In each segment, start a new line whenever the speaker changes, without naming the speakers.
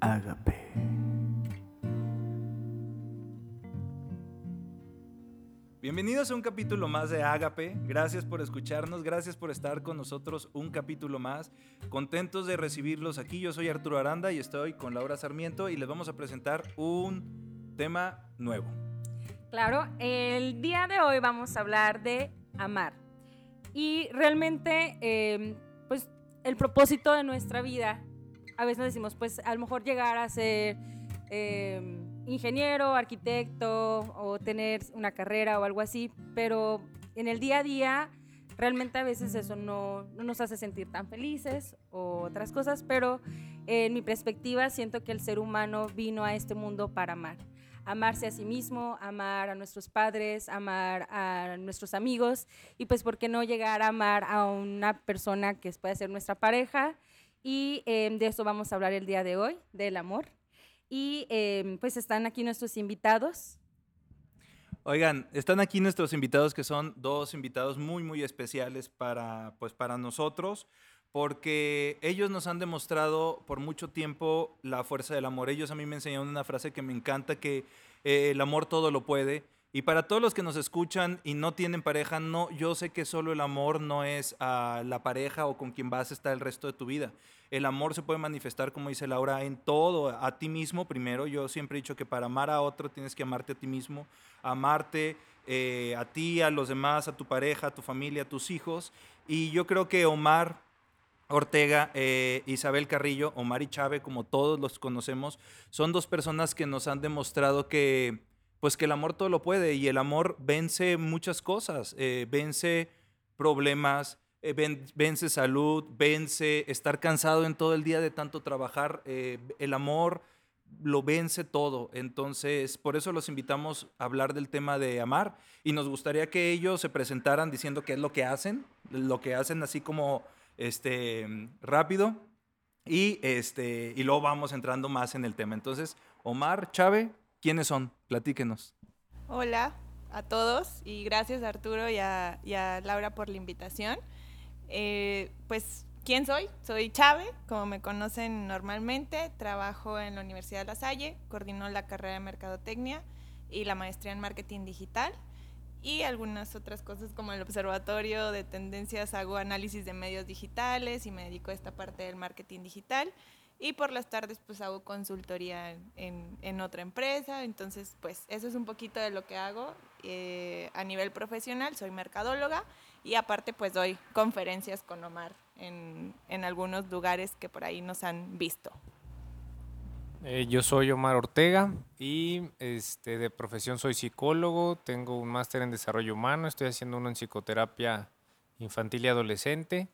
Ágape. Bienvenidos a un capítulo más de Ágape. Gracias por escucharnos, gracias por estar con nosotros un capítulo más. Contentos de recibirlos aquí. Yo soy Arturo Aranda y estoy con Laura Sarmiento y les vamos a presentar un tema nuevo.
Claro, el día de hoy vamos a hablar de amar. Y realmente, eh, pues el propósito de nuestra vida a veces decimos, pues a lo mejor llegar a ser em, ingeniero, arquitecto o tener una carrera o algo así, pero en el día a día realmente a veces eso no nos hace sentir tan felices o otras cosas, pero en mi perspectiva siento que el ser humano vino a este mundo para amar. Amarse a sí mismo, amar a nuestros padres, amar a nuestros amigos y pues por qué no llegar a amar a una persona que puede ser nuestra pareja y em, de eso vamos a hablar el día de hoy, del amor. Y em, pues están aquí nuestros invitados.
Oigan, están aquí nuestros invitados que son dos invitados muy, muy especiales para, pues, para nosotros, porque ellos nos han demostrado por mucho tiempo la fuerza del amor. Ellos a mí me enseñaron una frase que me encanta, que eh, el amor todo lo puede. Y para todos los que nos escuchan y no tienen pareja, no, yo sé que solo el amor no es a la pareja o con quien vas a estar el resto de tu vida. El amor se puede manifestar, como dice Laura, en todo, a ti mismo primero. Yo siempre he dicho que para amar a otro tienes que amarte a ti mismo, amarte eh, a ti, a los demás, a tu pareja, a tu familia, a tus hijos. Y yo creo que Omar Ortega, eh, Isabel Carrillo, Omar y Chávez, como todos los conocemos, son dos personas que nos han demostrado que pues que el amor todo lo puede y el amor vence muchas cosas, eh, vence problemas, eh, vence salud, vence estar cansado en todo el día de tanto trabajar, eh, el amor lo vence todo. Entonces, por eso los invitamos a hablar del tema de amar y nos gustaría que ellos se presentaran diciendo qué es lo que hacen, lo que hacen así como este rápido y este y luego vamos entrando más en el tema. Entonces, Omar, Chávez, ¿Quiénes son? Platíquenos.
Hola a todos y gracias Arturo y a, Laura por la invitación. Eh, pues, ¿quién soy? Soy Chávez, como me conocen normalmente. Trabajo en la Universidad de La Salle, coordino la carrera de Mercadotecnia y la maestría en Marketing Digital y algunas otras cosas como el observatorio de tendencias hago análisis de medios digitales y me dedico a esta parte del marketing digital y por las tardes pues hago consultoría en, en otra empresa, entonces pues eso es un poquito de lo que hago eh, a nivel profesional, soy mercadóloga y aparte pues doy conferencias con Omar en, en algunos lugares que por ahí nos han visto.
Eh, yo soy Omar Ortega y este, de profesión soy psicólogo, tengo un máster en desarrollo humano, estoy haciendo uno en psicoterapia infantil y adolescente.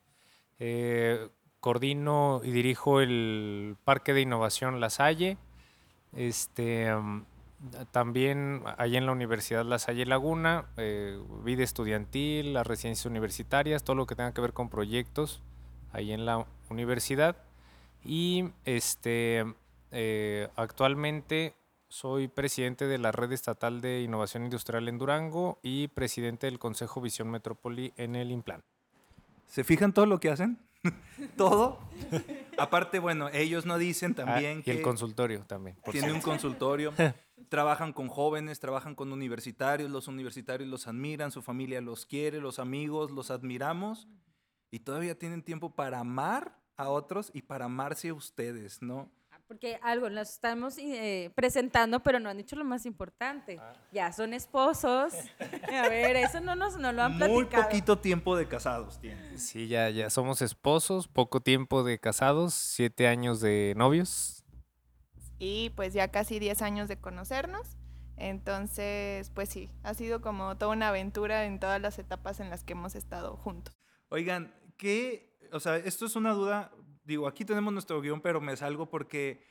Eh, coordino y dirijo el Parque de Innovación La Salle. Este, también allá en la Universidad La Salle Laguna, eh, vida estudiantil, las residencias universitarias, todo lo que tenga que ver con proyectos ahí en la universidad. Y este, eh, actualmente soy presidente de la Red Estatal de Innovación Industrial en Durango y presidente del Consejo Visión Metrópoli en el Implan.
¿Se fijan todo lo que hacen? todo. Aparte, bueno, ellos no dicen ah, también
que... Y el consultorio también.
Tiene un consultorio. trabajan con jóvenes, trabajan con universitarios, los universitarios los admiran, su familia los quiere, los amigos los admiramos y todavía tienen tiempo para amar a otros y para amarse a ustedes, ¿no?
Porque algo nos estamos eh, presentando, pero no han dicho lo más importante. Ah. Ya son esposos. A ver, eso no nos no lo han platicado.
Muy poquito tiempo de casados tienen.
Sí, ya, ya somos esposos, poco tiempo de casados, siete años de novios.
Y pues ya casi diez años de conocernos. Entonces, pues sí, ha sido como toda una aventura en todas las etapas en las que hemos estado juntos.
Oigan, ¿qué? O sea, esto es una duda digo, aquí tenemos nuestro guion, pero me salgo porque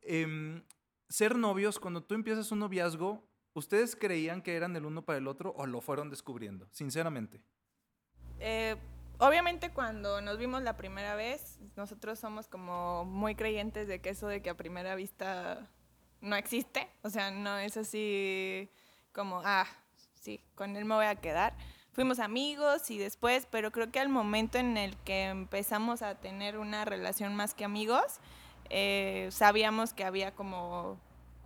em, ser novios, cuando tú empiezas un noviazgo, ¿ustedes creían que eran el uno para el otro o lo fueron descubriendo, sinceramente?
Eh, obviamente cuando nos vimos la primera vez, nosotros somos como muy creyentes de que eso de que a primera vista no existe, o sea, no es así como, ah, sí, con él me voy a quedar fuimos amigos y después, pero creo que al momento en el que empezamos a tener una relación más que amigos, eh, sabíamos que había como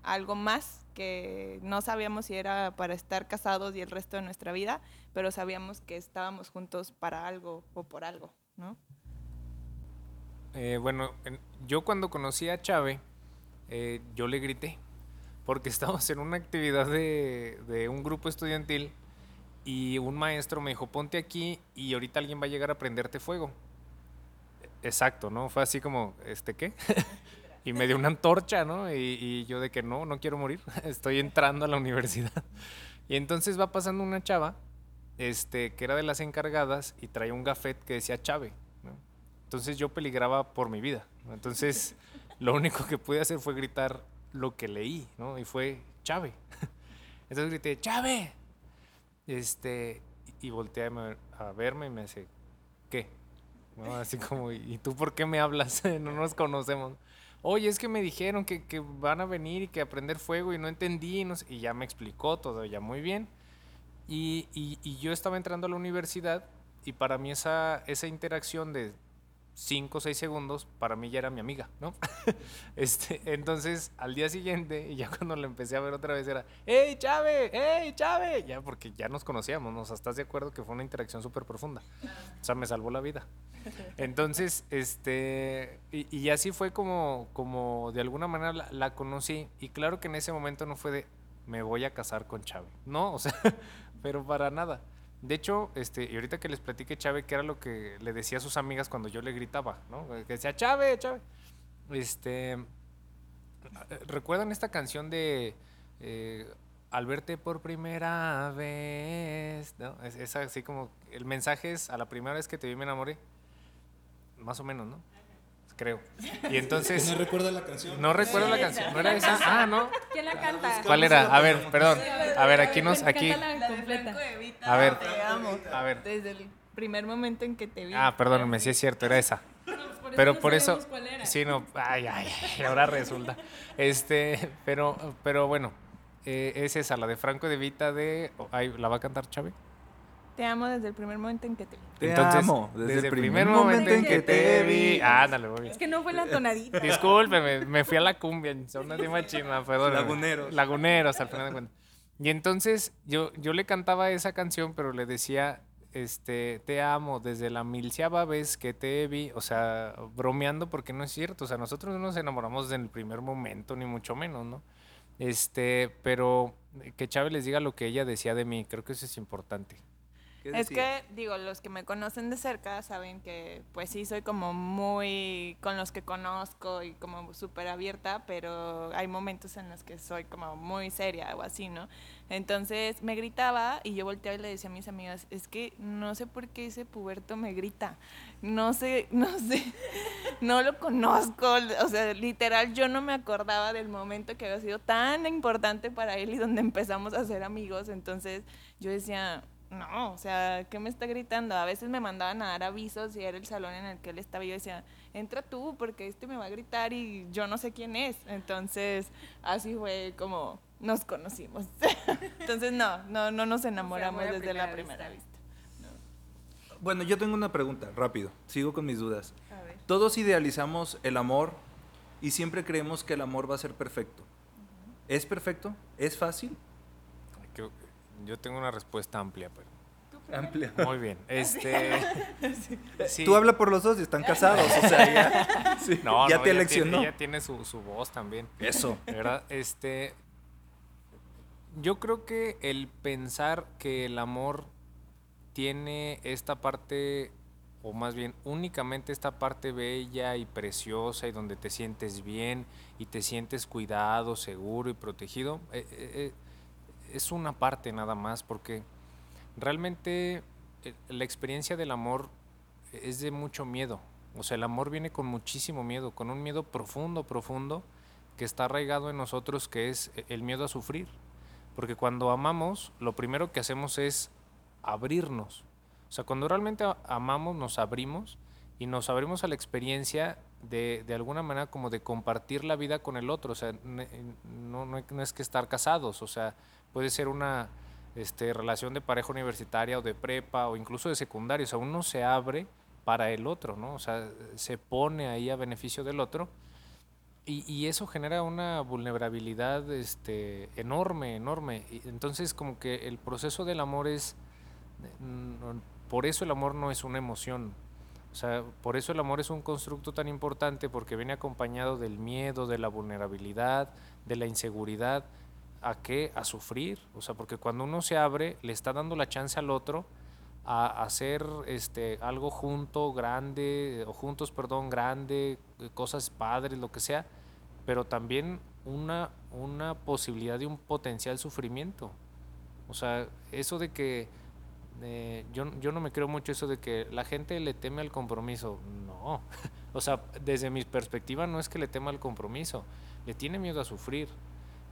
algo más que no sabíamos si era para estar casados y el resto de nuestra vida, pero sabíamos que estábamos juntos para algo o por algo, ¿no?
Eh, bueno, en- yo cuando conocí a Chave, eh, yo le grité, porque estábamos en una actividad de, de un grupo estudiantil y un maestro me dijo, ponte aquí y ahorita alguien va a llegar a prenderte fuego. Exacto, ¿no? Fue así como, ¿este qué? y me dio una antorcha, ¿no? Y, yo de que no, no quiero morir, estoy entrando a la universidad. Y entonces va pasando una chava, este, que era de las encargadas y traía un gafet que decía Chave. Entonces yo peligraba por mi vida. Entonces lo único que pude hacer fue gritar lo que leí, ¿no? Y fue Chave. Entonces grité, Chave. Este, y y volteé a, me- a verme y me dice, ¿qué? ¿No? Así como, ¿y tú por qué me hablas? no nos conocemos. Oye, es que me dijeron que, que van a venir y que a prender fuego y no entendí. no sé", y ya me explicó todo, ya muy bien. Y, y- y yo estaba entrando a la universidad y para mí esa, esa interacción de 5 o 6 segundos, para mí ya era mi amiga, ¿no? este, entonces, al día siguiente, y ya cuando la empecé a ver otra vez, era, ¡Hey, Chave! ¡Hey, Chave! Ya, porque ya nos conocíamos, ¿no? O sea, ¿estás de acuerdo que fue una interacción súper profunda? O sea, me salvó la vida. Entonces, este, y, y así fue como, como de alguna manera la, la conocí. Y claro que en ese momento no fue de, me voy a casar con Chave. No, o sea, pero para nada. De hecho, este, y ahorita que les platiqué Chave, que era lo que le decía a sus amigas cuando yo le gritaba, ¿no? Que decía, Chave, Chave. Este, ¿recuerdan esta canción de eh, Al verte por primera vez? ¿no? Es, es así como, el mensaje es, a la primera vez que te vi me enamoré. Más o menos, ¿no? Creo. Y entonces...
No recuerda la canción.
No recuerdo la canción. ¿No era esa? Ah, ¿no?
¿Quién la canta?
¿Cuál era? A ver, perdón. A ver, aquí nos, aquí.
Completa.
A ver.
Te amo.
A ver.
Desde el primer momento en que te vi.
Ah, perdónenme, sí es cierto, era esa. Pero por eso, sí, no, ay, ay, ahora resulta. Este, pero, pero bueno, eh, es esa, la de Franco de Vita de, ay, ¿la va a cantar Chávez?
Te amo desde el primer momento en que te vi.
Te
Entonces,
amo desde, el primer momento en que te vi.
Ándale, muy bien.
Es que no fue la tonadita.
Discúlpeme, me fui a la cumbia, son una china, perdón.
Laguneros.
Laguneros, al final de cuentas. Y entonces yo, yo le cantaba esa canción, pero le decía, este, te amo desde la milciava vez que te vi, o sea, bromeando porque no es cierto, o sea, nosotros no nos enamoramos en el primer momento, ni mucho menos, ¿no? Este, pero que Chávez les diga lo que ella decía de mí, creo que eso es importante.
¿Qué
Es que, digo, los que me conocen de cerca saben que, pues sí, soy como muy con los que conozco y como súper abierta, pero hay momentos en los que soy como muy seria o así, ¿no? Entonces me gritaba y yo volteaba y le decía a mis amigas, es que no sé por qué ese puberto me grita, no sé, no sé, no lo conozco, o sea, literal yo no me acordaba del momento que había sido tan importante para él y donde empezamos a ser amigos, entonces yo decía, no, o sea, ¿qué me está gritando? A veces me mandaban a dar avisos y era el salón en el que él estaba y yo decía, entra tú porque este me va a gritar y yo no sé quién es. Entonces, así fue como nos conocimos. Entonces, no, no, no nos enamoramos desde la
primera vista.
Bueno, yo tengo una pregunta, rápido. Sigo con mis dudas.
A ver.
Todos idealizamos el amor y siempre creemos que el amor va a ser perfecto. ¿Es perfecto? ¿Es fácil?
Yo tengo una respuesta amplia, pero
Amplia.
muy bien. Este, sí.
Tú habla por los dos y están casados, o sea, ya, sí,
No,
ya
no,
te
ella
eleccionó.
Tiene, ella tiene su, su voz también.
Eso.
¿Verdad? Este. Yo creo que el pensar que el amor tiene esta parte, o más bien únicamente esta parte bella y preciosa y donde te sientes bien y te sientes cuidado, seguro y protegido, eh, eh, eh, es una parte nada más, porque realmente eh, la experiencia del amor es de mucho miedo. O sea, el amor viene con muchísimo miedo, con un miedo profundo, profundo, que está arraigado en nosotros, que es eh, el miedo a sufrir. Porque cuando amamos, lo primero que hacemos es abrirnos. O sea, cuando realmente amamos, nos abrimos y nos abrimos a la experiencia de, de alguna manera como de compartir la vida con el otro. O sea, no, no es que estar casados, o sea, puede ser una este, relación de pareja universitaria o de prepa o incluso de secundaria. O sea, uno se abre para el otro, ¿no? O sea, se pone ahí a beneficio del otro. Y, y eso genera una vulnerabilidad este, enorme, enorme. Entonces como que el proceso del amor es, mm, por eso el amor no es una emoción. O sea, por eso el amor es un constructo tan importante porque viene acompañado del miedo, de la vulnerabilidad, de la inseguridad. ¿A qué? A sufrir. O sea, porque cuando uno se abre, le está dando la chance al otro a hacer este, algo junto, grande, o juntos, perdón, grande, cosas padres, lo que sea, pero también una, una posibilidad de un potencial sufrimiento. O sea, eso de que eh, yo, yo no me creo mucho eso de que la gente le teme al compromiso. No. O sea, desde mi perspectiva no es que le tema al compromiso, le tiene miedo a sufrir.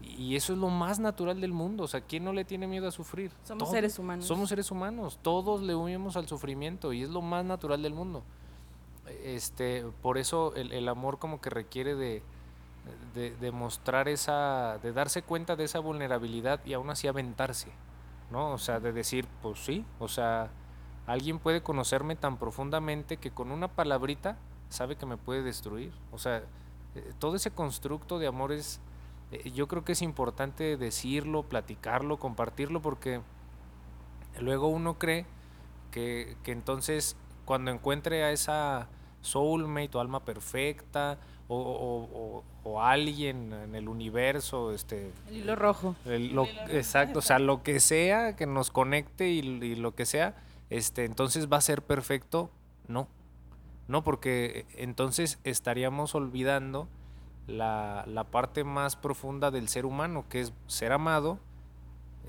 Y eso es lo más natural del mundo. O sea, ¿quién no le tiene miedo a sufrir?
Somos seres humanos.
Somos seres humanos. Todos le huimos al sufrimiento y es lo más natural del mundo. Este, por eso el, el amor como que requiere de, de, de, mostrar esa, de darse cuenta de esa vulnerabilidad y aún así aventarse, ¿no? O sea, de decir, pues sí, o sea, alguien puede conocerme tan profundamente que con una palabrita sabe que me puede destruir. O sea, eh, todo ese constructo de amor es yo creo que es importante decirlo, platicarlo, compartirlo, porque luego uno cree que, que entonces cuando encuentre a esa soulmate o alma perfecta o, o, o, o, alguien en el universo, este...
El hilo rojo.
El, lo, exacto, o sea, lo que sea que nos conecte y, y lo que sea, este, entonces va a ser perfecto, no. No, porque entonces estaríamos olvidando la, la, parte más profunda del ser humano, que es ser amado,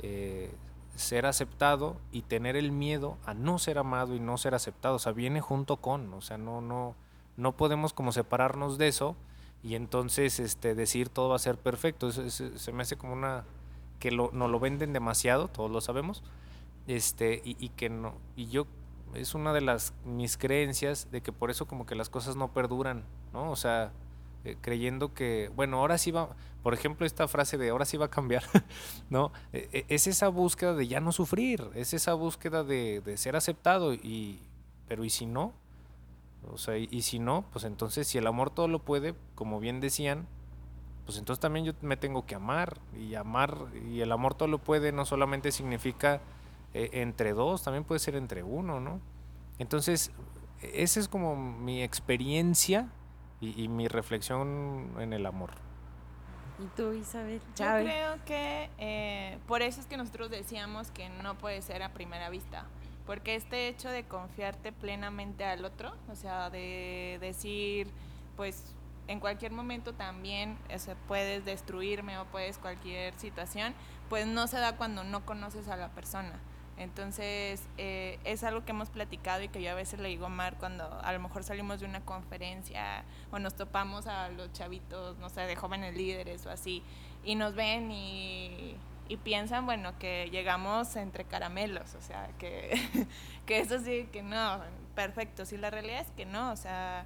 eh, ser aceptado y tener el miedo a no ser amado y no ser aceptado. O sea, viene junto con, o sea, no, no, no podemos como separarnos de eso y entonces este, decir todo va a ser perfecto. Eso, se me hace como una que lo, no lo venden demasiado, todos lo sabemos, este, y, y que no, y yo es una de las mis creencias de que por eso como que las cosas no perduran, ¿no? O sea, eh, creyendo que, bueno, ahora sí va, por ejemplo, esta frase de ahora sí va a cambiar, ¿no? Eh, es esa búsqueda de ya no sufrir, es esa búsqueda de, de ser aceptado, y, pero ¿y si no? O sea, y, y, si no, pues entonces si el amor todo lo puede, como bien decían, pues entonces también yo me tengo que amar, y amar, y el amor todo lo puede no solamente significa eh, entre dos, también puede ser entre uno, ¿no? Entonces, esa es como mi experiencia y, y, mi reflexión en el amor.
¿Y tú, Isabel?
Yo creo que eh, por eso es que nosotros decíamos que no puede ser a primera vista. Porque este hecho de confiarte plenamente al otro, o sea, de decir, pues en cualquier momento también o sea, puedes destruirme o puedes cualquier situación, pues no se da cuando no conoces a la persona. Entonces, eh, es algo que hemos platicado y que yo a veces le digo a Mar cuando a lo mejor salimos de una conferencia o nos topamos a los chavitos, no sé, de jóvenes líderes o así, y nos ven y, y piensan, bueno, que llegamos entre caramelos, o sea, que, que eso sí, que no, perfecto. Sí, la realidad es que no, o sea,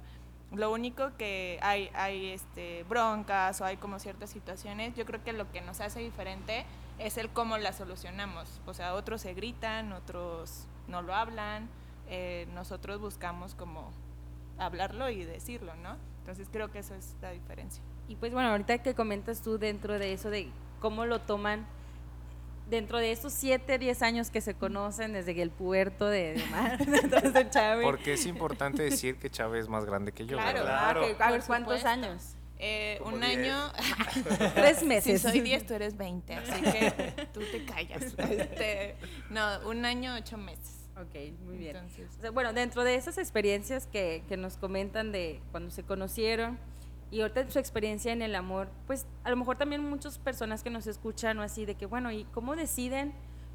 lo único que hay, hay este, broncas o hay como ciertas situaciones, yo creo que lo que nos hace diferente es el cómo la solucionamos. O sea, otros se gritan, otros no lo hablan, eh, nosotros buscamos como hablarlo y decirlo, ¿no? Entonces creo que eso es la diferencia.
Y pues bueno, ahorita que comentas tú dentro de eso de cómo lo toman dentro de esos 7, 10 años que se conocen desde el puerto de, de Mar,
de Chávez. Porque es importante decir que Chávez es más grande que yo.
Claro, claro. Ah, a ver, ¿cuántos años?
Eh, un diez. año.
Tres meses.
Si soy 10, tú eres 20, así que tú te callas. Este, no, un año, ocho meses.
Ok, muy bien. Entonces, o sea, bueno, dentro de esas experiencias que, que, nos comentan de cuando se conocieron y ahorita su experiencia en el amor, pues a lo mejor también muchas personas que nos escuchan o así de que, bueno, ¿y cómo deciden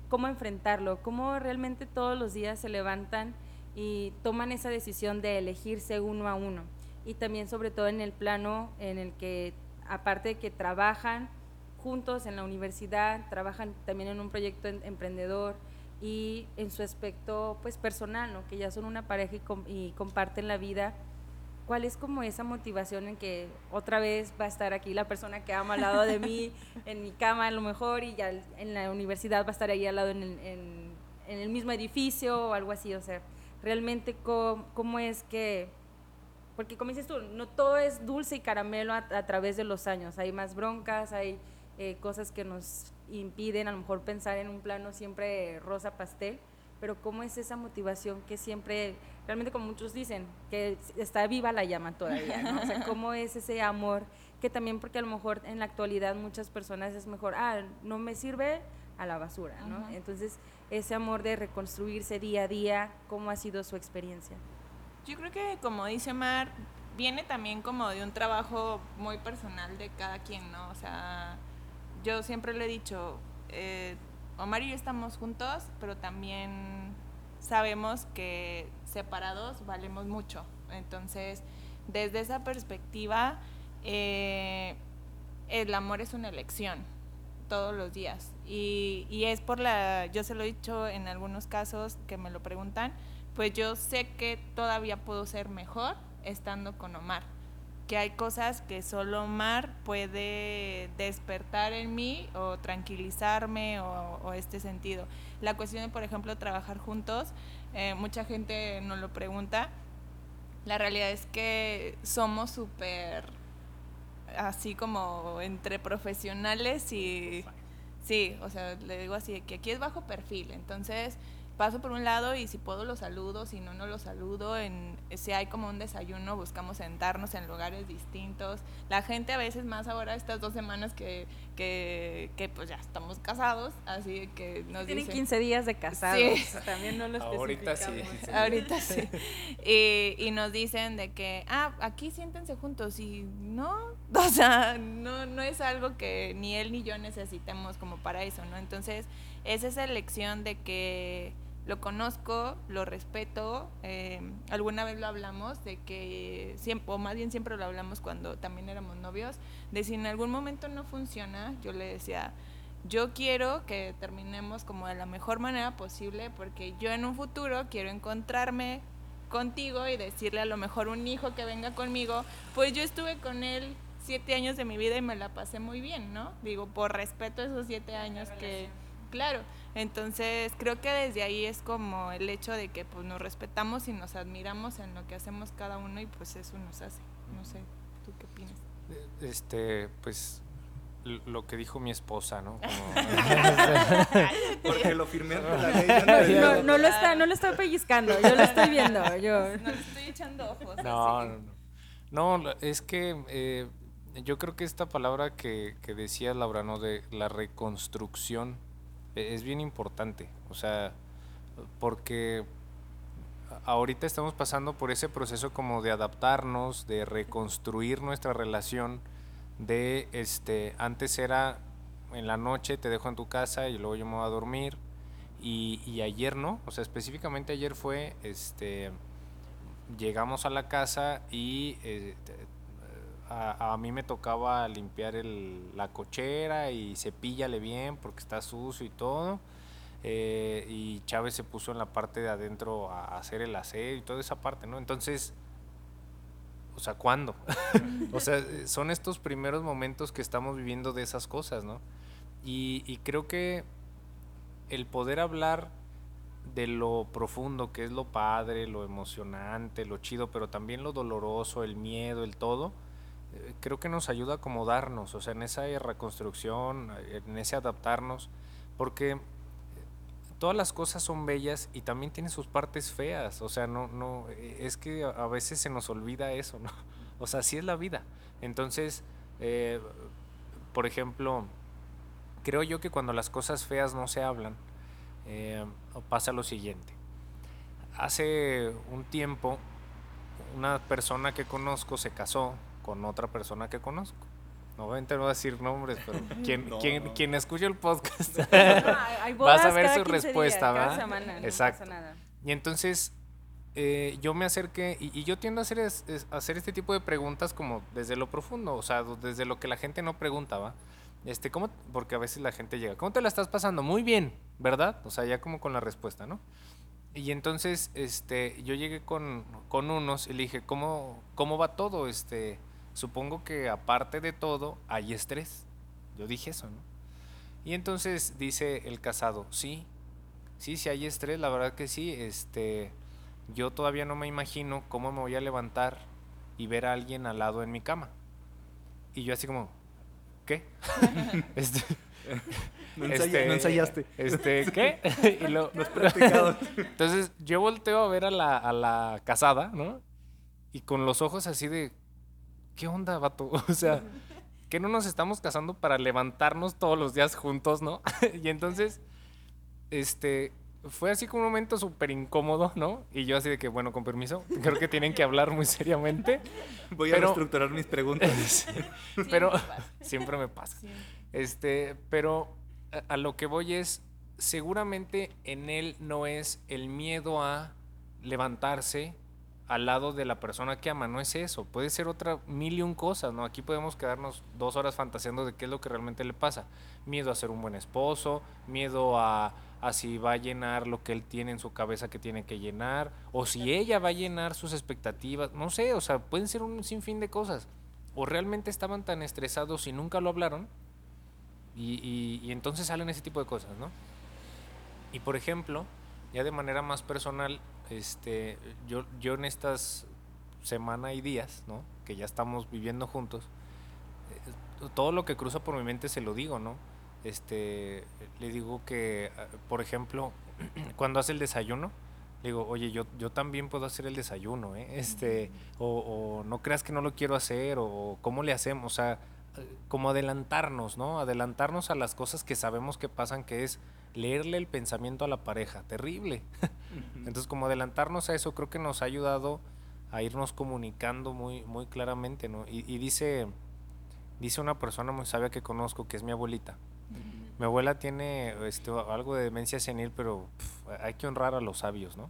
cómo enfrentarlo? ¿Cómo realmente todos los días se levantan y toman esa decisión de elegirse uno a uno? Y también sobre todo en el plano en el que aparte de que trabajan juntos en la universidad, trabajan también en un proyecto emprendedor y en su aspecto pues personal, ¿no? que ya son una pareja y, com y comparten la vida. ¿Cuál es como esa motivación en que otra vez va a estar aquí la persona que ama al lado de mí, en mi cama a lo mejor, y ya en la universidad va a estar ahí al lado en el, en, en el mismo edificio o algo así? O sea, realmente cómo, cómo es que porque como dices tú, no todo es dulce y caramelo a, a través de los años, hay más broncas, hay eh, cosas que nos impiden a lo mejor pensar en un plano siempre rosa pastel, pero cómo es esa motivación que siempre, realmente como muchos dicen, que está viva la llama todavía, ¿no? O sea, cómo es ese amor que también porque a lo mejor en la actualidad muchas personas es mejor, ah, no me sirve a la basura, ¿no?
Ajá.
Entonces, ese amor de reconstruirse día a día, ¿cómo ha sido su experiencia?
Yo creo que, como dice Mar, viene también como de un trabajo muy personal de cada quien, ¿no? O sea, yo siempre le he dicho, eh, Omar y yo estamos juntos, pero también sabemos que separados valemos mucho. Entonces, desde esa perspectiva, eh, el amor es una elección todos los días. Y, y es por la, yo se lo he dicho en algunos casos que me lo preguntan, pues yo sé que todavía puedo ser mejor estando con Omar. Que hay cosas que solo Omar puede despertar en mí o tranquilizarme o, o este sentido. La cuestión de, por ejemplo, trabajar juntos, eh, mucha gente nos lo pregunta. La realidad es que somos súper así como entre profesionales y sí, o sea, le digo así, que aquí es bajo perfil, entonces paso por un lado y si puedo lo saludo, si no, no lo saludo. En, si hay como un desayuno, buscamos sentarnos en lugares distintos. La gente a veces más ahora, estas dos semanas que, que, que pues ya estamos casados, así que nos
Tienen
dicen...
15 días de casados,
Sí.
también no lo
Ahorita sí.
Ahorita sí. Y, y nos dicen de que, ah, aquí siéntense juntos. Y no, o sea, no, no es algo que ni él ni yo necesitemos como para eso, ¿no? Entonces, es esa elección de que lo conozco, lo respeto. eh, alguna vez lo hablamos de que, siempre, o más bien siempre lo hablamos cuando también éramos novios, de si en algún momento no funciona, yo le decía, yo quiero que terminemos como de la mejor manera posible porque yo en un futuro quiero encontrarme contigo y decirle a lo mejor un hijo que venga conmigo, pues yo estuve con él siete años de mi vida y me la pasé muy bien, ¿no? Digo, por respeto a esos siete años que, claro, entonces creo que desde ahí es como el hecho de que pues nos respetamos y nos admiramos en lo que hacemos cada uno y pues eso nos hace, no sé, ¿tú qué opinas?
Este, pues lo que dijo mi esposa, ¿no? Como-
Porque lo firmé ante la ley. yo no
No, lo está, no lo está pellizcando, yo lo estoy viendo. Yo.
No le estoy echando ojos.
No,
así.
no, no. Es que eh, yo creo que esta palabra que, que decía Laura, ¿no? De la reconstrucción, eh, es bien importante. O sea, porque ahorita estamos pasando por ese proceso como de adaptarnos, de reconstruir nuestra relación, de este, antes era en la noche te dejo en tu casa y luego yo me voy a dormir. Y, y ayer no, o sea, específicamente ayer fue, este, llegamos a la casa y eh, a, a mí me tocaba limpiar el- la cochera y cepíllale bien porque está sucio y todo. eh, y Chávez se puso en la parte de adentro a, hacer el aseo y toda esa parte, ¿no? Entonces, o sea, ¿cuándo? o sea, son estos primeros momentos que estamos viviendo de esas cosas, ¿no? Y, creo que el poder hablar de lo profundo que es lo padre, lo emocionante, lo chido, pero también lo doloroso, el miedo, el todo, creo que nos ayuda a acomodarnos, o sea, en esa reconstrucción, en ese adaptarnos, porque eh, todas las cosas son bellas y también tienen sus partes feas, o sea, no, no, eh, es que a veces se nos olvida eso, ¿no? O sea, así es la vida. Entonces, eh, por ejemplo, creo yo que cuando las cosas feas no se hablan, pasa lo siguiente. Hace un tiempo, una persona que conozco se casó con otra persona que conozco. Obviamente no voy a decir nombres, pero quien,
No,
quien,
no.
quien escuche el podcast Vas a ver su
15 días,
respuesta,
cada
¿verdad?
semana, no
Exacto.
pasa nada.
Y entonces eh, yo me acerqué y, y yo tiendo a hacer, es- es- hacer este tipo de preguntas como desde lo profundo, o sea, desde lo que la gente no preguntaba. Este, ¿cómo? Porque a veces la gente llega, ¿cómo te la estás pasando? Muy bien, ¿verdad? O sea, ya como con la respuesta, ¿no? Y entonces este, yo llegué con, con unos y le dije, ¿cómo, ¿cómo va todo? Este, supongo que aparte de todo hay estrés. Yo dije eso, ¿no? Y entonces dice el casado, sí, sí, sí hay estrés, la verdad que sí. Este, yo todavía no me imagino cómo me voy a levantar y ver a alguien al lado en mi cama. Y yo así como, ¿qué? este,
No,
este,
no ensayaste.
Este, ¿qué? y lo, Entonces yo volteo a ver a la, a la casada, ¿no? Y con los ojos así de, ¿qué onda, vato? O sea, que no nos estamos casando para levantarnos todos los días juntos, ¿no? y entonces, este, fue así como un momento súper incómodo, ¿no? Y yo así de que, bueno, con permiso, creo que tienen que hablar muy seriamente.
Voy a reestructurar mis preguntas.
Pero siempre me pasa. Este, pero a, a lo que voy es, seguramente en él no es el miedo a levantarse al lado de la persona que ama, no es eso, puede ser otra mil y un cosas, ¿no? Aquí podemos quedarnos dos horas fantaseando de qué es lo que realmente le pasa. Miedo a ser un buen esposo, miedo a, a si va a llenar lo que él tiene en su cabeza que tiene que llenar, o si ella va a llenar sus expectativas, no sé, o sea, pueden ser un sinfín de cosas. O realmente estaban tan estresados y nunca lo hablaron, y, y- y entonces salen ese tipo de cosas, ¿no? Y por ejemplo, ya de manera más personal, este, yo, yo en estas semana y días, ¿no? Que ya estamos viviendo juntos, eh, todo lo que cruza por mi mente se lo digo, ¿no? Este, le digo que, ah, por ejemplo, cuando hace el desayuno, le digo, oye, yo, yo también puedo hacer el desayuno, ¿eh? Este, o, no creas que no lo quiero hacer, o cómo le hacemos, o sea, eh, como adelantarnos, ¿no? Adelantarnos a las cosas que sabemos que pasan, que es leerle el pensamiento a la pareja, terrible. Entonces, como adelantarnos a eso, creo que nos ha ayudado a irnos comunicando muy, muy claramente, ¿no? Y, y dice, dice una persona muy sabia que conozco, que es mi abuelita. Mi abuela tiene este, algo de demencia senil, pero hay que honrar a los sabios, ¿no?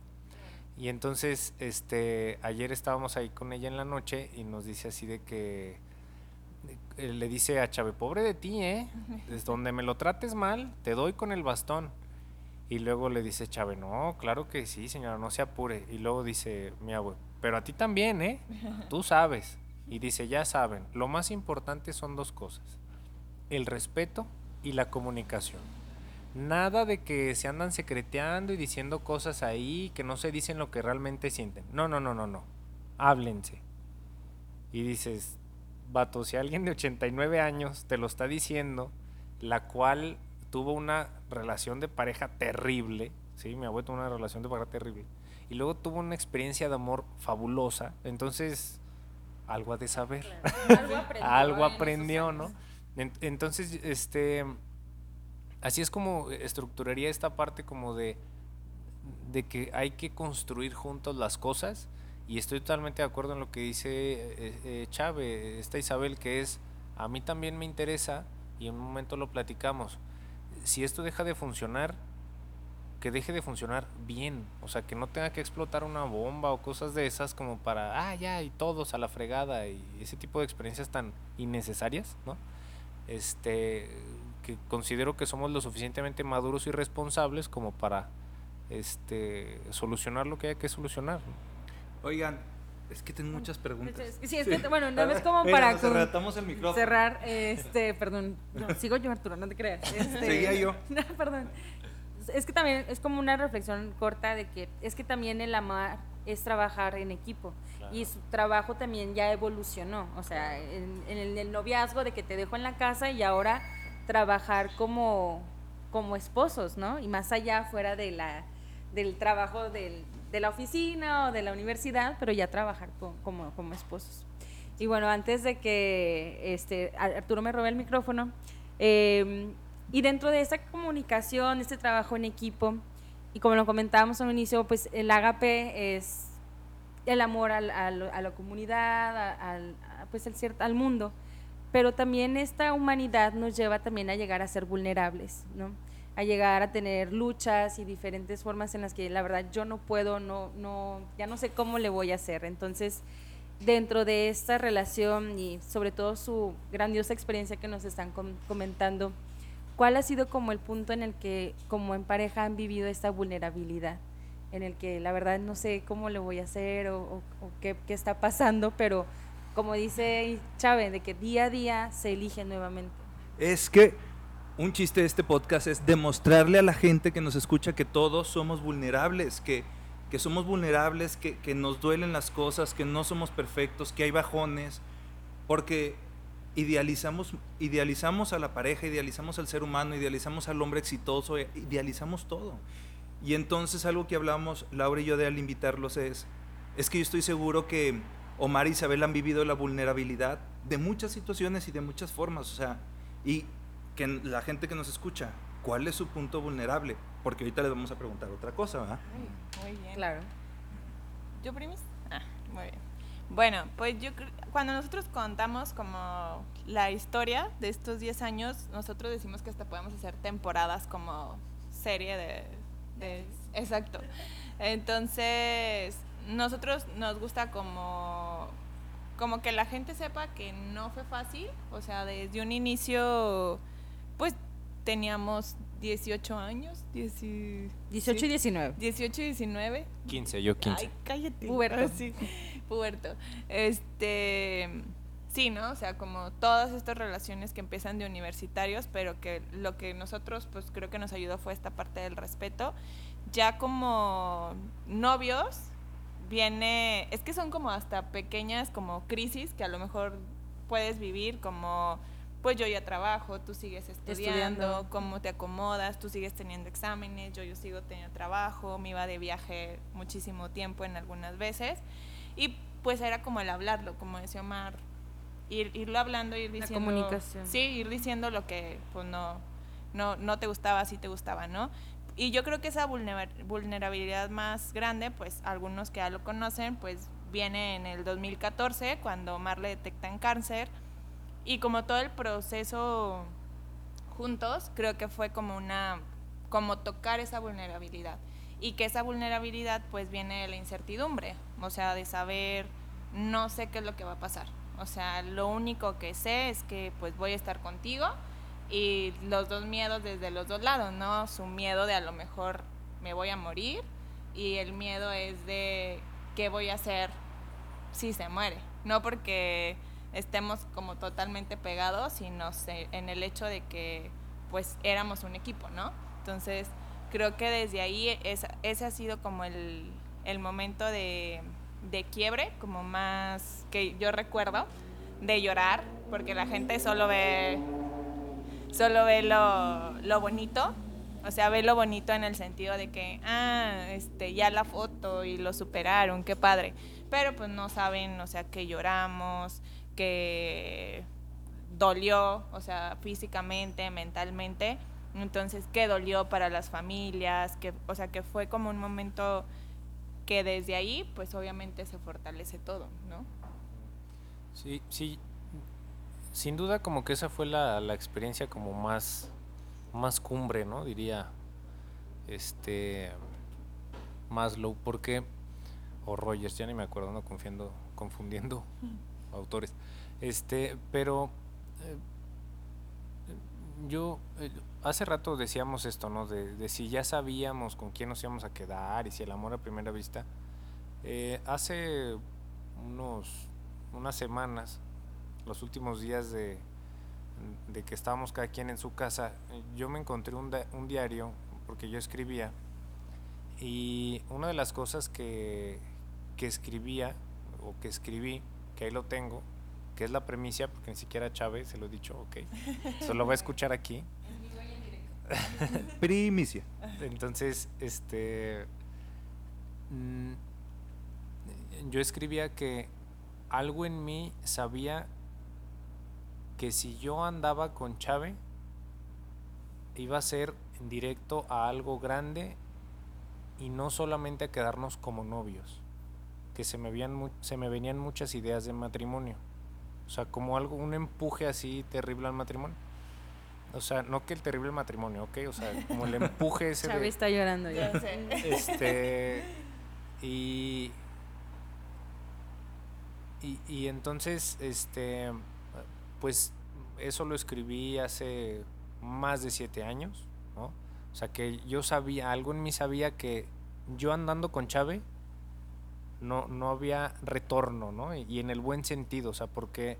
Y entonces, este, ayer estábamos ahí con ella en la noche y nos dice así de que eh, le dice a Chávez, pobre de ti, ¿eh? Desde donde me lo trates mal, te doy con el bastón. Y luego le dice Chávez, no, claro que sí, señora, no se apure. Y luego dice mi abuelo, pero a ti también, ¿eh? Tú sabes. Y dice, ya saben, lo más importante son dos cosas, el respeto y la comunicación. Nada de que se andan secreteando y diciendo cosas ahí que no se dicen lo que realmente sienten. No, no, no, no, no. Háblense. Y dices, vato, si alguien de 89 años te lo está diciendo, la cual tuvo una relación de pareja terrible, ¿sí? Mi abuelo tuvo una relación de pareja terrible, y luego tuvo una experiencia de amor fabulosa, entonces algo ha de saber,
Algo aprendió,
algo
en esos
aprendió, ¿no? Entonces, este, así es como estructuraría esta parte como de, de que hay que construir juntos las cosas y estoy totalmente de acuerdo en lo que dice eh, eh, Chávez, esta Isabel, que es, a mí también me interesa y en un momento lo platicamos. Si esto deja de funcionar, que deje de funcionar bien, o sea, que no tenga que explotar una bomba o cosas de esas como para, ah, ya, y todos a la fregada y ese tipo de experiencias tan innecesarias, ¿no? Este, que considero que somos lo suficientemente maduros y responsables como para este, solucionar lo que haya que solucionar. ¿no?
Oigan, es que tengo muchas preguntas.
Es que- Sí, es que, bueno, nada más como
Mira,
para
nos
con-
arrebatamos el micrófono.
cerrar, este, perdón, no, sigo yo Arturo, no te creas. Este,
Seguía yo.
No, perdón. Es que también es como una reflexión corta de que es que también el amar es trabajar en equipo y su trabajo también ya evolucionó, o sea, en, el noviazgo de que te dejo en la casa y ahora trabajar como, como esposos, ¿no? Y más allá fuera de la, del trabajo del- de la oficina o de la universidad, pero ya trabajar co- como, como esposos. Y bueno, antes de que este, Ar- Arturo me robe el micrófono, eh, y dentro de esta comunicación, este trabajo en equipo, y como lo comentábamos al inicio, pues el agape es el amor al- al- a la comunidad, al, pues al, al mundo, pero también esta humanidad nos lleva también a llegar a ser vulnerables, ¿no? A llegar a tener luchas y diferentes formas en las que la verdad yo no puedo, no, no, ya no sé cómo le voy a hacer. Entonces, dentro de esta relación y sobre todo su grandiosa experiencia que nos están com- comentando, ¿cuál ha sido como el punto en el que como en pareja han vivido esta vulnerabilidad? En el que la verdad no sé cómo le voy a hacer o, o- o qué, qué está pasando, pero como dice Chávez, de que día a día se elige nuevamente.
Es que un chiste de este podcast es demostrarle a la gente que nos escucha que todos somos vulnerables, que, que somos vulnerables, que, que nos duelen las cosas, que no somos perfectos, que hay bajones, porque idealizamos, idealizamos a la pareja, idealizamos al ser humano, idealizamos al hombre exitoso, idealizamos todo. Y entonces algo que hablamos, Laura y yo, de al invitarlos es, es que yo estoy seguro que Omar y Isabel han vivido la vulnerabilidad de muchas situaciones y de muchas formas, o sea, y que la gente que nos escucha, ¿cuál es su punto vulnerable? Porque ahorita les vamos a preguntar otra cosa, ¿verdad?
Muy bien.
Claro.
¿Yo primis? Ah, muy bien. Bueno, pues yo cuando nosotros contamos como la historia de estos 10 años, nosotros decimos que hasta podemos hacer temporadas como serie de, de exacto. Entonces, nosotros nos gusta como como que la gente sepa que no fue fácil, o sea, desde un inicio pues teníamos 18 años, 18
y 19.
18 y 19.
15, yo 15.
Ay, cállate.
Puberto.
Ah, sí, puberto. Este, sí, ¿no? O sea, como todas estas relaciones que empiezan de universitarios, pero que lo que nosotros, pues creo que nos ayudó fue esta parte del respeto. Ya como novios, viene, es que son como hasta pequeñas como crisis que a lo mejor puedes vivir como pues yo ya trabajo, tú sigues estudiando,
Estudiando.
cómo te acomodas, tú sigues teniendo exámenes, yo, yo sigo teniendo trabajo, me iba de viaje muchísimo tiempo en algunas veces. Y pues era como el hablarlo, como decía Omar, ir, irlo hablando, ir
La
diciendo...
comunicación.
Sí, ir diciendo lo que pues no, no, no te gustaba, sí te gustaba, ¿no? Y yo creo que esa vulnera- vulnerabilidad más grande, pues algunos que ya lo conocen, pues viene en el 2014, cuando Omar le detectan cáncer. Y como todo el proceso juntos, creo que fue como una, como tocar esa vulnerabilidad. Y que esa vulnerabilidad pues viene de la incertidumbre, o sea, de saber, no sé qué es lo que va a pasar. O sea, lo único que sé es que pues voy a estar contigo y los dos miedos desde los dos lados, ¿no? Su miedo de a lo mejor me voy a morir y el miedo es de qué voy a hacer si se muere. No porque estemos como totalmente pegados, sino en el hecho de que pues éramos un equipo, ¿no? Entonces creo que desde ahí es- ese ha sido como el, el momento de, de quiebre, como más que yo recuerdo, de llorar, porque la gente solo ve solo ve lo, lo bonito, o sea, ve lo bonito en el sentido de que, ah, este, ya la foto y lo superaron, qué padre. Pero pues no saben, o sea, que lloramos, que dolió, o sea, físicamente, mentalmente. Entonces, que dolió para las familias, que, o sea, que fue como un momento que desde ahí, pues obviamente se fortalece todo, ¿no?
Sí, sí. Sin duda como que esa fue la, la experiencia como más, más cumbre, ¿no? Diría, este, Maslow, porque, o Rogers, ya ni me acuerdo, no confiando, confundiendo autores. Este, pero eh, yo, eh, hace rato decíamos esto, ¿no? De, de si ya sabíamos con quién nos íbamos a quedar y si el amor a primera vista. Eh, hace unos, unas semanas, los últimos días de, de que estábamos cada quien en su casa, yo me encontré un, un diario, porque yo escribía, y una de las cosas que, que escribía, o que escribí, que ahí lo tengo, que es la premisa, porque ni siquiera Chávez se lo he dicho, ok, se lo va a escuchar aquí.
Primicia.
Entonces, este. mm, Yo escribía que algo en mí sabía que si yo andaba con Chave, iba a ser en directo a algo grande y no solamente a quedarnos como novios. Que se me, veían se me venían muchas ideas de matrimonio. O sea, como algo, un empuje así terrible al matrimonio. O sea, no que el terrible matrimonio, ¿ok? O sea, como el empuje ese de...
está llorando ya.
Este. Y. Y, y entonces, este. Pues eso lo escribí hace más de siete años, ¿no? O sea que yo sabía, algo en mí sabía que yo andando con Chave no, no había retorno, ¿no? Y, en el buen sentido, o sea, porque,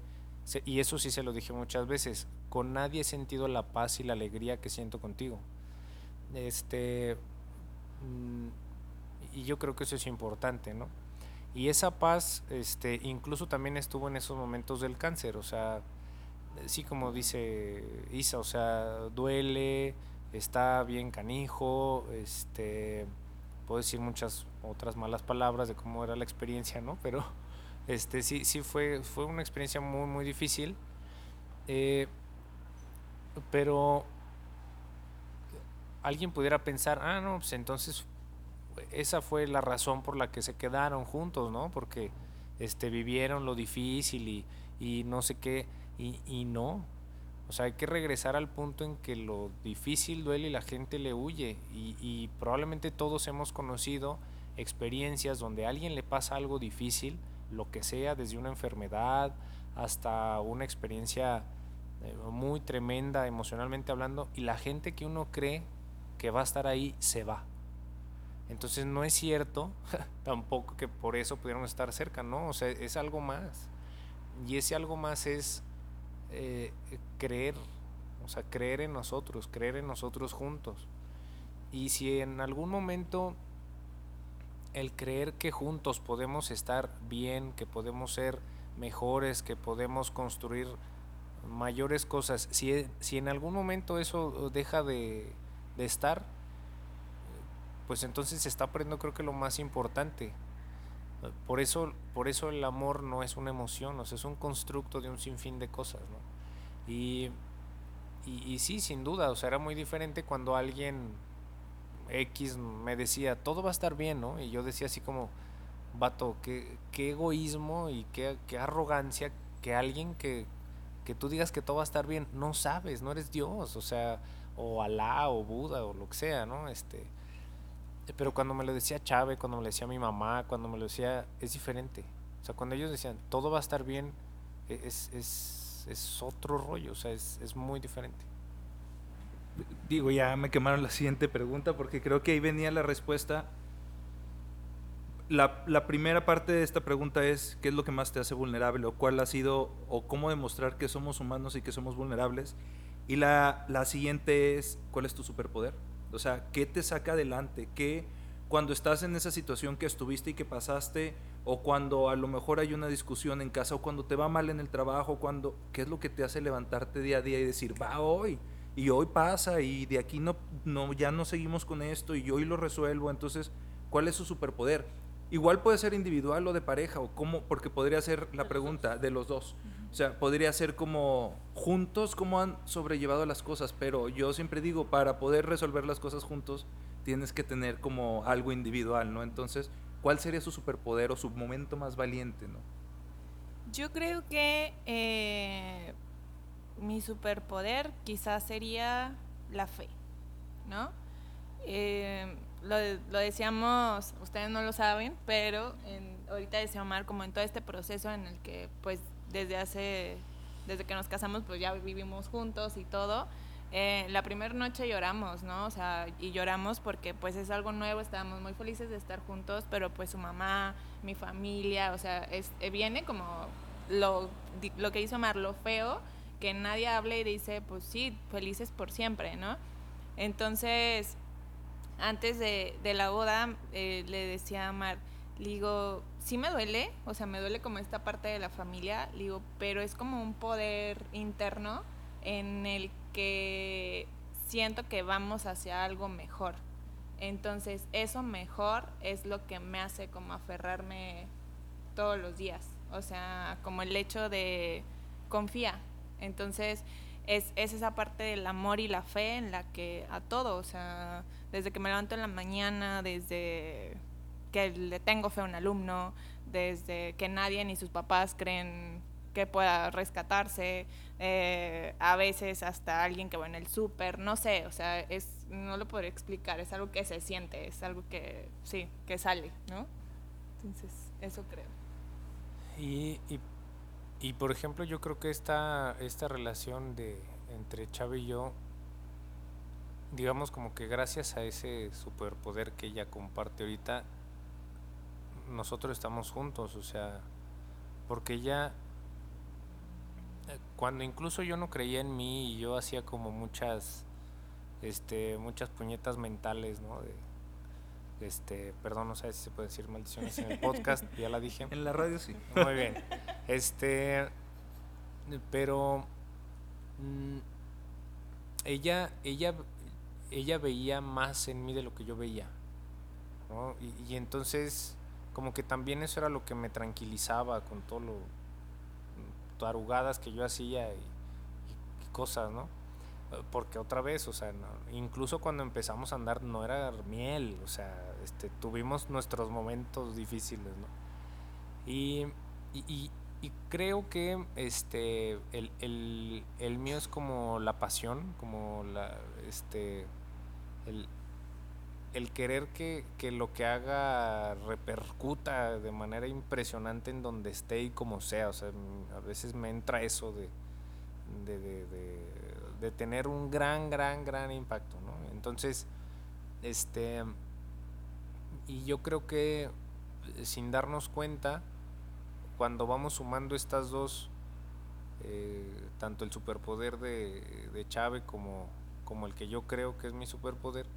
y eso sí se lo dije muchas veces, con nadie he sentido la paz y la alegría que siento contigo. Este, mm, y yo creo que eso es importante, ¿no? Y esa paz, este, incluso también estuvo en esos momentos del cáncer, o sea, sí como dice Isa, o sea, duele, está bien canijo, este, puedo decir muchas otras malas palabras de cómo era la experiencia, ¿no? Pero este, sí, sí fue, fue una experiencia muy, muy difícil. Eh, pero alguien pudiera pensar, ah, no, pues entonces esa fue la razón por la que se quedaron juntos, ¿no? Porque este, vivieron lo difícil y, y no sé qué, y, y, no. O sea, hay que regresar al punto en que lo difícil duele y la gente le huye. Y, y probablemente todos hemos conocido experiencias donde a alguien le pasa algo difícil, lo que sea, desde una enfermedad hasta una experiencia eh, muy tremenda emocionalmente hablando, y la gente que uno cree que va a estar ahí se va. Entonces no es cierto tampoco que por eso pudieron estar cerca, ¿no? O sea, es algo más. Y ese algo más es eh, creer, o sea, creer en nosotros, creer en nosotros juntos. Y si en algún momento el creer que juntos podemos estar bien, que podemos ser mejores, que podemos construir mayores cosas, si, si en algún momento eso deja de, de estar, pues entonces se está perdiendo creo que lo más importante. Por eso, por eso el amor no es una emoción, o sea, es un constructo de un sinfín de cosas, ¿no? Y, y, sí, sin duda, o sea, era muy diferente cuando alguien X me decía, todo va a estar bien, ¿no? Y yo decía así como, vato, qué, qué egoísmo y qué, qué arrogancia que alguien que, que tú digas que todo va a estar bien, no sabes, no eres Dios, o sea, o Alá o Buda o lo que sea, ¿no? Este, pero cuando me lo decía Chávez, cuando me lo decía mi mamá, cuando me lo decía, es diferente. O sea, cuando ellos decían, todo va a estar bien, e, es, es, es otro rollo, o sea, es, muy diferente.
Digo, ya me quemaron la siguiente pregunta porque creo que ahí venía la respuesta. La, primera parte de esta pregunta es, ¿qué es lo que más te hace vulnerable? ¿O cuál ha sido, o cómo demostrar que somos humanos y que somos vulnerables? Y la siguiente es, ¿cuál es tu superpoder? O sea, ¿qué te saca adelante? ¿Qué cuando estás en esa situación que estuviste y que pasaste, o cuando a lo mejor hay una discusión en casa, o cuando te va mal en el trabajo, cuando, ¿qué es lo que te hace levantarte día a día y decir, va hoy? Y hoy pasa, y de aquí no, no, ya no seguimos con esto, y hoy lo resuelvo. Entonces, ¿cuál es su superpoder? Igual puede ser individual o de pareja, o cómo, porque podría ser la pregunta de los dos. O sea, podría ser como juntos cómo han sobrellevado las cosas, pero yo siempre digo, para poder resolver las cosas juntos, tienes que tener como algo individual, ¿no? Entonces, ¿cuál sería su superpoder o su momento más valiente, ¿no?
Yo creo que eh, mi superpoder quizás sería la fe, ¿no? Eh, lo, lo, decíamos, ustedes no lo saben, pero ahorita decía Omar, como en todo este proceso en el que pues desde hace, desde que nos casamos, pues ya vivimos juntos y todo. Eh, la primera noche lloramos, ¿no? O sea, y lloramos porque pues es algo nuevo, estábamos muy felices de estar juntos, pero pues su mamá, mi familia, o sea, es, eh, viene como lo, lo que hizo Mar, lo feo, que nadie hable y dice, pues sí, felices por siempre, ¿no? Entonces, antes de, de la boda, eh, le decía a Mar, le digo, sí me duele, o sea, me duele como esta parte de la familia, digo, pero es como un poder interno en el que siento que vamos hacia algo mejor. Entonces, eso mejor es lo que me hace como aferrarme todos los días. O sea, como el hecho de confía. Entonces, es, es, esa parte del amor y la fe en la que a todo, o sea, desde que me levanto en la mañana, desde que le tengo fe a un alumno, desde que nadie ni sus papás creen que pueda rescatarse, eh, a veces hasta alguien que va en el súper, no sé, o sea, es, no lo podría explicar, es algo que se siente, es algo que, sí, que sale, ¿no? Entonces, eso creo.
Y, y, y por ejemplo, yo creo que esta, esta relación de, entre Chávez y yo, digamos como que gracias a ese superpoder que ella comparte ahorita, nosotros estamos juntos, o sea, porque ella, cuando incluso yo no creía en mí y yo hacía como muchas, este, muchas puñetas mentales, ¿no? De, Este, perdón, no sé si se puede decir maldiciones en el podcast, ya la dije.
En la radio sí.
Muy bien. Este, pero mm, ella, ella, ella veía más en mí de lo que yo veía. ¿no? Y, y entonces, como que también eso era lo que me tranquilizaba con todo lo tarugadas que yo hacía y, cosas, ¿no? Porque otra vez, o sea, no- incluso cuando empezamos a andar no era miel, o sea, este, tuvimos nuestros momentos difíciles, ¿no? Y, y, y- y creo que este, el, el- el mío es como la pasión, como la, este, el, el querer que, que lo que haga repercuta de manera impresionante en donde esté y como sea. O sea, a veces me entra eso de, de, de- tener un gran, gran, gran impacto, ¿no? Entonces, este, y yo creo que sin darnos cuenta, cuando vamos sumando estas dos, eh, tanto el superpoder de, de Chave como, como el que yo creo que es mi superpoder,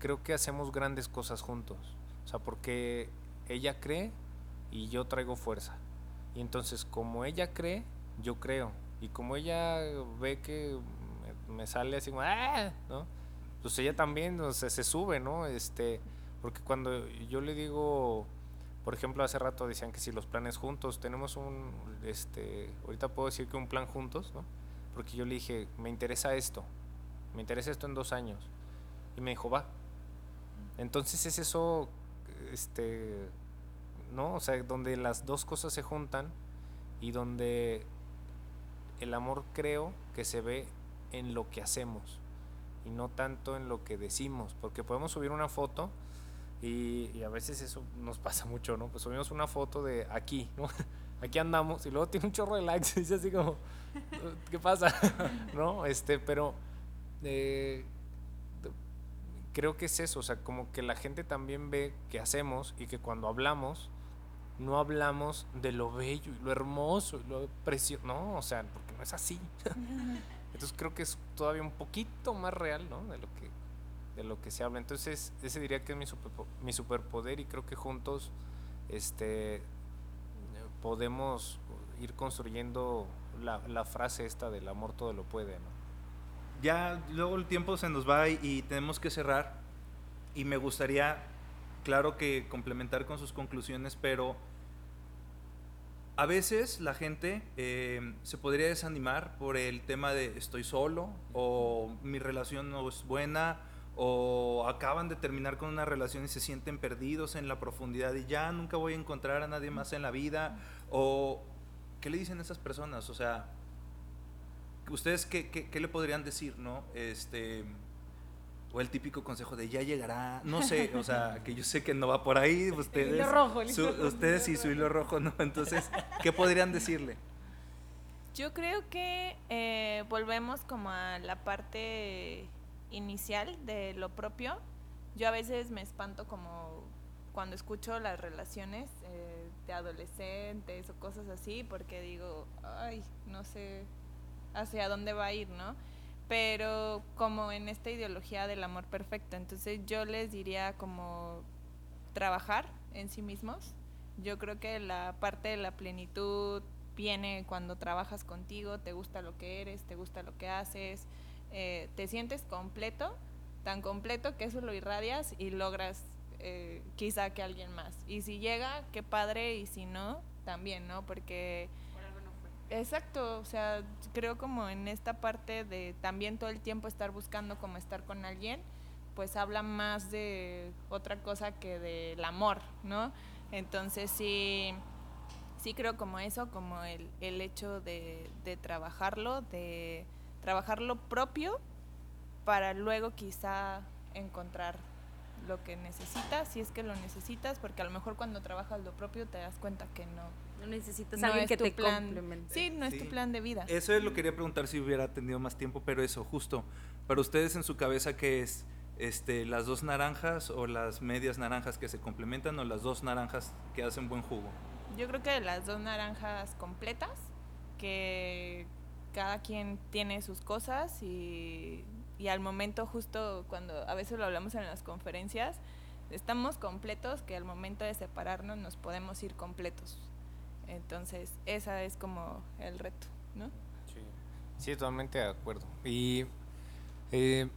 creo que hacemos grandes cosas juntos. O sea, porque ella cree y yo traigo fuerza. Y entonces, como ella cree, yo creo. Y como ella ve que me, sale así como, "Ah", ¿no? Pues ella también o se sube, ¿no? Este, porque cuando yo le digo, por ejemplo, hace rato decían que si los planes juntos, tenemos un, este, ahorita puedo decir que un plan juntos, ¿no? Porque yo le dije, me interesa esto, me interesa esto en dos años. Y me dijo, va. Entonces es eso, este, ¿no? O sea, donde las dos cosas se juntan y donde el amor creo que se ve en lo que hacemos y no tanto en lo que decimos, porque podemos subir una foto y, a veces eso nos pasa mucho, ¿no? Pues subimos una foto de aquí, ¿no? Aquí andamos y luego tiene un chorro de likes y dice así como, ¿qué pasa? ¿No? Este, pero eh, creo que es eso, o sea, como que la gente también ve que hacemos y que cuando hablamos, no hablamos de lo bello y lo hermoso y lo precioso, no, o sea, porque no es así. Entonces creo que es todavía un poquito más real, ¿no? De lo que, de lo que se habla. Entonces, ese diría que es mi, superpo- mi superpoder y creo que juntos este, podemos ir construyendo la, la frase esta del amor todo lo puede, ¿no?
Ya luego el tiempo se nos va y, tenemos que cerrar. Y me gustaría, claro que complementar con sus conclusiones, pero a veces la gente eh, se podría desanimar por el tema de estoy solo o mi relación no es buena o acaban de terminar con una relación y se sienten perdidos en la profundidad y ya nunca voy a encontrar a nadie más en la vida o ¿qué le dicen a esas personas? O sea, ¿Ustedes qué, qué- qué le podrían decir, no? Este, o el típico consejo de ya llegará, no sé, o sea, que yo sé que no va por ahí, ustedes,
hilo rojo, el
su-
hilo rojo,
ustedes y su hilo rojo, ¿no? Entonces, ¿qué podrían decirle?
Yo creo que eh, volvemos como a la parte inicial de lo propio. Yo a veces me espanto como cuando escucho las relaciones eh, de adolescentes o cosas así, porque digo, ay, no sé hacia dónde va a ir, ¿no? Pero como en esta ideología del amor perfecto, entonces yo les diría como trabajar en sí mismos. Yo creo que la parte de la plenitud viene cuando trabajas contigo, te gusta lo que eres, te gusta lo que haces, eh, te sientes completo, tan completo que eso lo irradias y logras eh, quizá que alguien más. Y si llega, qué padre, y si no, también, ¿no? Porque... Exacto, o sea, creo como en esta parte de también todo el tiempo estar buscando como estar con alguien, pues habla más de otra cosa que del amor, ¿no? Entonces sí, sí creo como eso, como el, el hecho de, de trabajarlo, de trabajar lo propio para luego quizá encontrar lo que necesitas, si es que lo necesitas, porque a lo mejor cuando trabajas lo propio te das cuenta que no.
No necesitas
no
alguien
es
que
tu
te
plan.
complemente.
Sí, no es tu plan de vida.
Eso lo quería preguntar si hubiera tenido más tiempo, pero eso, justo. Para ustedes en su cabeza, ¿qué es? Este, ¿Las dos naranjas o las medias naranjas que se complementan o las dos naranjas que hacen buen jugo?
Yo creo que las dos naranjas completas, que cada quien tiene sus cosas y, y al momento justo cuando a veces lo hablamos en las conferencias, estamos completos que al momento de separarnos nos podemos ir completos. Entonces, esa es como el reto, ¿no?
Sí, sí totalmente de acuerdo. Y eh,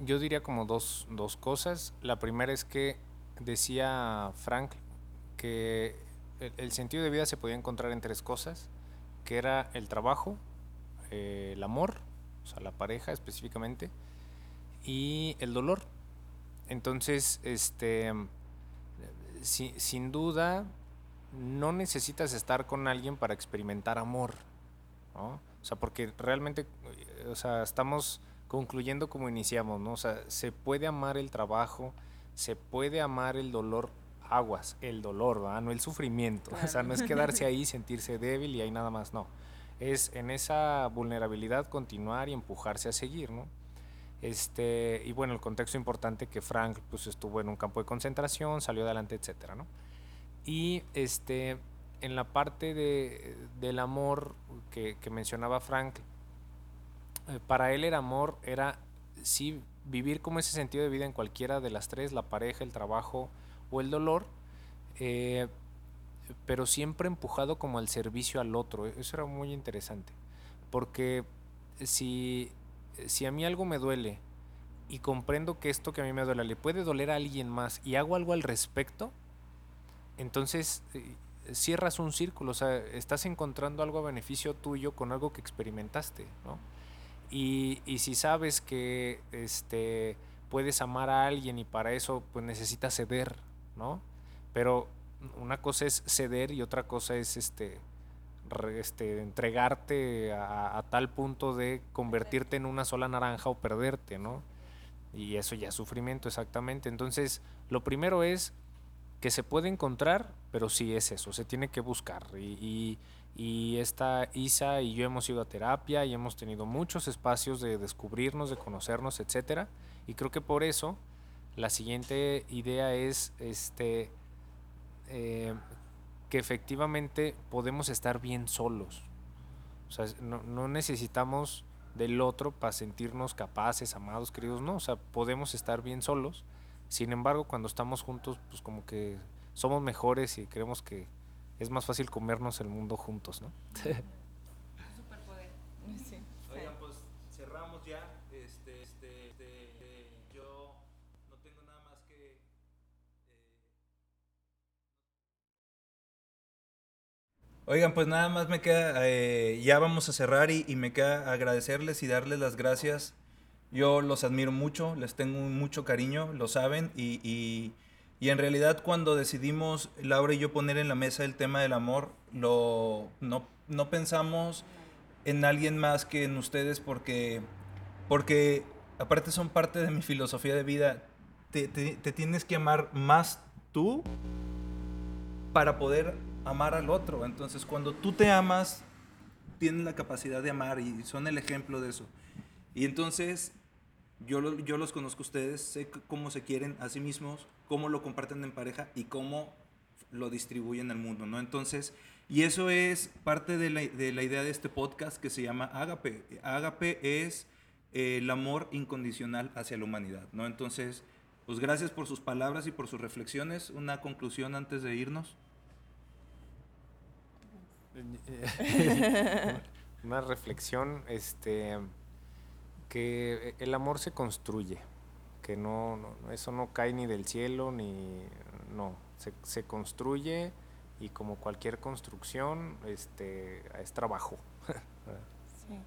yo diría como dos, dos cosas. La primera es que decía Frank que el, el sentido de vida se podía encontrar en tres cosas, que era el trabajo, eh, el amor, o sea, la pareja específicamente, y el dolor. Entonces, este, si- sin duda, no necesitas estar con alguien para experimentar amor, ¿no? O sea, porque realmente, eh, o sea, estamos concluyendo como iniciamos, ¿no? O sea, se puede amar el trabajo, se puede amar el dolor, aguas, el dolor, ¿verdad? No el sufrimiento. O sea, no es quedarse ahí, sentirse débil y ahí nada más, no. Es en esa vulnerabilidad continuar y empujarse a seguir, ¿no? Este, y bueno, el contexto importante que Frank pues estuvo en un campo de concentración, salió adelante, etcétera, ¿no? Y este, en la parte de, del amor que, que mencionaba Frank, eh, para él el amor era sí vivir como ese sentido de vida en cualquiera de las tres, la pareja, el trabajo o el dolor, eh, pero siempre empujado como al servicio al otro. e-, Eso era muy interesante, porque si, si a mí algo me duele y comprendo que esto que a mí me duele le puede doler a alguien más y hago algo al respecto, entonces eh, cierras un círculo, o sea, estás encontrando algo a beneficio tuyo con algo que experimentaste, ¿no? Y, y si sabes que este, puedes amar a alguien y para eso pues necesitas ceder, ¿no? Pero una cosa es ceder y otra cosa es este, re- este entregarte a, a tal punto de convertirte en una sola naranja o perderte, ¿no? Y eso ya es sufrimiento, exactamente. Entonces, lo primero es que se puede encontrar, pero sí es eso, se tiene que buscar. Y, y, y esta Isa y yo hemos ido a terapia y hemos tenido muchos espacios de descubrirnos, de conocernos, etcétera. Y creo que por eso la siguiente idea es este eh, que efectivamente podemos estar bien solos. O sea, no necesitamos del otro para sentirnos capaces, amados, queridos, no. O sea, podemos estar bien solos. Sin embargo, cuando estamos juntos, pues como que somos mejores y creemos que es más fácil comernos el mundo juntos, ¿no?
Sí.
Oigan, pues cerramos ya. Este, este, este, este, yo no tengo nada más que. eh, Oigan, pues nada más me queda, eh, ya vamos a cerrar y, y me queda agradecerles y darles las gracias. Yo los admiro mucho, les tengo mucho cariño, lo saben, y, y- y en realidad cuando decidimos, Laura y yo, poner en la mesa el tema del amor, lo, no, no pensamos en alguien más que en ustedes porque, porque aparte son parte de mi filosofía de vida. Te, te- te tienes que amar más tú para poder amar al otro. Entonces, cuando tú te amas, tienes la capacidad de amar y son el ejemplo de eso. Y entonces, yo, lo- yo los conozco a ustedes, sé cómo se quieren a sí mismos, cómo lo comparten en pareja y cómo lo distribuyen al mundo, ¿no? Entonces, y eso es parte de la, de la idea de este podcast que se llama Ágape. Ágape es eh, el amor incondicional hacia la humanidad, ¿no? Entonces, pues gracias por sus palabras y por sus reflexiones. Una conclusión antes de irnos.
Una reflexión, este, que el amor se construye, que no, no- eso no cae ni del cielo ni no, se, se construye y como cualquier construcción, este, es trabajo.
Sí.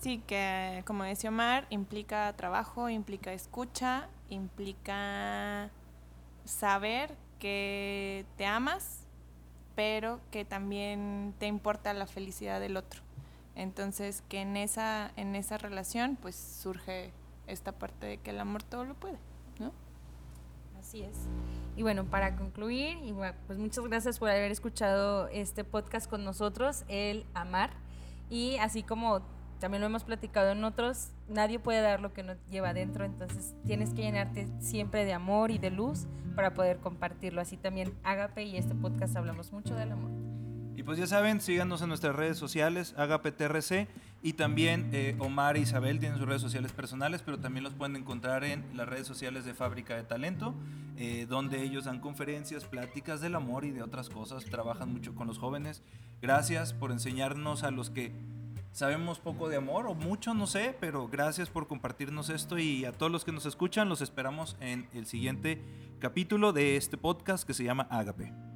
Sí, que como decía Omar, implica trabajo, implica escucha, implica saber que te amas, pero que también te importa la felicidad del otro. Entonces, que en esa, en esa relación, pues surge esta parte de que el amor todo lo puede, ¿no?
Así es. Y bueno, para concluir, igual, pues muchas gracias por haber escuchado este podcast con nosotros, El Amar. Y así como también lo hemos platicado en otros, nadie puede dar lo que no lleva adentro, entonces tienes que llenarte siempre de amor y de luz para poder compartirlo. Así también Ágape y este podcast hablamos mucho del amor.
Y pues ya saben, síganos en nuestras redes sociales, AgapeTRC, y también eh, Omar e Isabel tienen sus redes sociales personales, pero también los pueden encontrar en las redes sociales de Fábrica de Talento, eh, donde ellos dan conferencias, pláticas del amor y de otras cosas, trabajan mucho con los jóvenes. Gracias por enseñarnos a los que sabemos poco de amor o mucho, no sé, pero gracias por compartirnos esto y a todos los que nos escuchan, los esperamos en el siguiente capítulo de este podcast que se llama
luego.